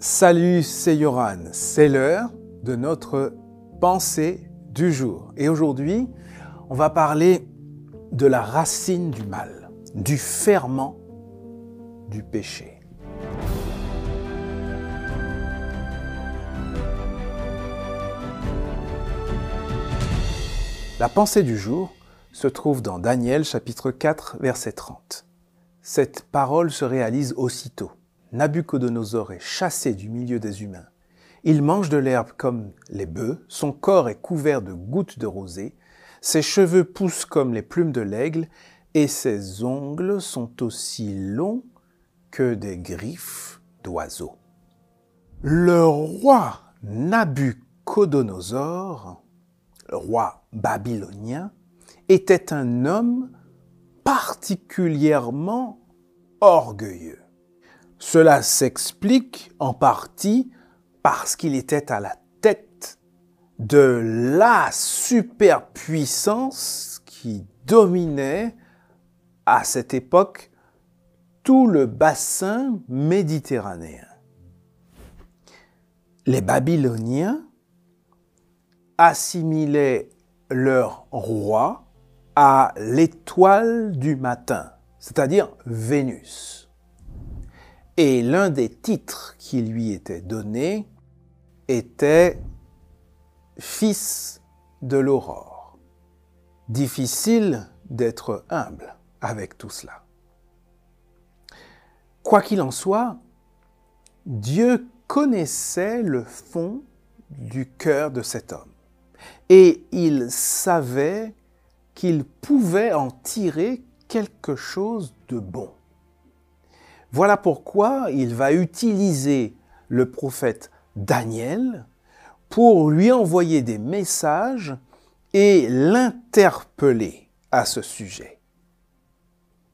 Salut, c'est Yoran. C'est l'heure de notre pensée du jour. Et aujourd'hui, on va parler de la racine du mal, du ferment du péché. La pensée du jour se trouve dans Daniel chapitre 4 verset 30. Cette parole se réalise aussitôt. Nabucodonosor est chassé du milieu des humains. Il mange de l'herbe comme les bœufs, son corps est couvert de gouttes de rosée, ses cheveux poussent comme les plumes de l'aigle, et ses ongles sont aussi longs que des griffes d'oiseaux. Le roi Nabucodonosor, le roi babylonien, était un homme particulièrement orgueilleux. Cela s'explique en partie parce qu'il était à la tête de la superpuissance qui dominait à cette époque tout le bassin méditerranéen. Les Babyloniens assimilaient leur roi à l'étoile du matin, c'est-à-dire Vénus. Et l'un des titres qui lui était donné était fils de l'aurore. Difficile d'être humble avec tout cela. Quoi qu'il en soit, Dieu connaissait le fond du cœur de cet homme et il savait qu'il pouvait en tirer quelque chose de bon. Voilà pourquoi il va utiliser le prophète Daniel pour lui envoyer des messages et l'interpeller à ce sujet.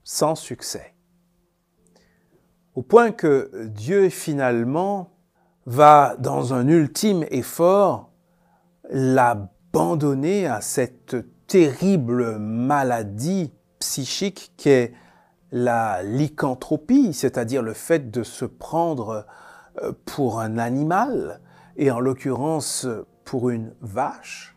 Sans succès. Au point que Dieu finalement va, dans un ultime effort, l'abandonner à cette terrible maladie psychique qu'est la lycanthropie, c'est-à-dire le fait de se prendre euh, pour un animal, et en l'occurrence pour une vache,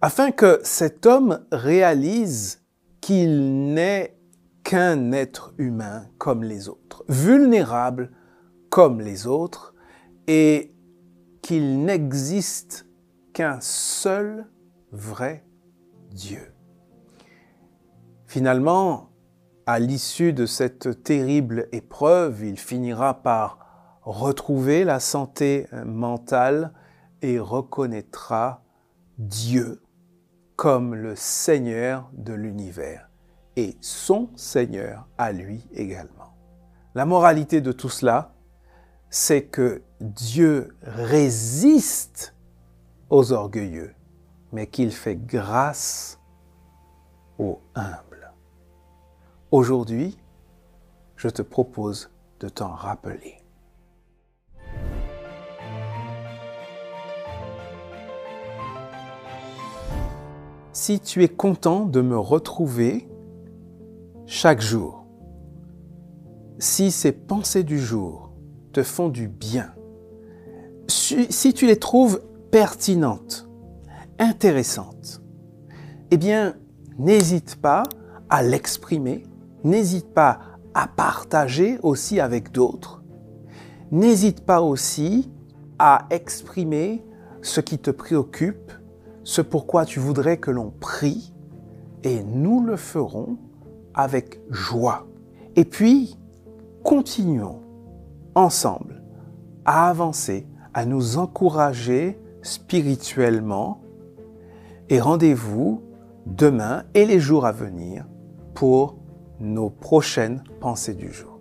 afin que cet homme réalise qu'il n'est qu'un être humain comme les autres, vulnérable comme les autres, et qu'il n'existe qu'un seul vrai Dieu. Finalement, à l'issue de cette terrible épreuve, il finira par retrouver la santé mentale et reconnaîtra Dieu comme le Seigneur de l'univers et son Seigneur à lui également. La moralité de tout cela, c'est que Dieu résiste aux orgueilleux, mais qu'il fait grâce aux humbles. Aujourd'hui, je te propose de t'en rappeler. Si tu es content de me retrouver chaque jour, si ces pensées du jour te font du bien, si tu les trouves pertinentes, intéressantes, eh bien, n'hésite pas à l'exprimer, n'hésite pas à partager aussi avec d'autres, n'hésite pas aussi à exprimer ce qui te préoccupe, ce pourquoi tu voudrais que l'on prie, et nous le ferons avec joie. Et puis, continuons ensemble à avancer, à nous encourager spirituellement, et rendez-vous demain et les jours à venir pour nos prochaines pensées du jour.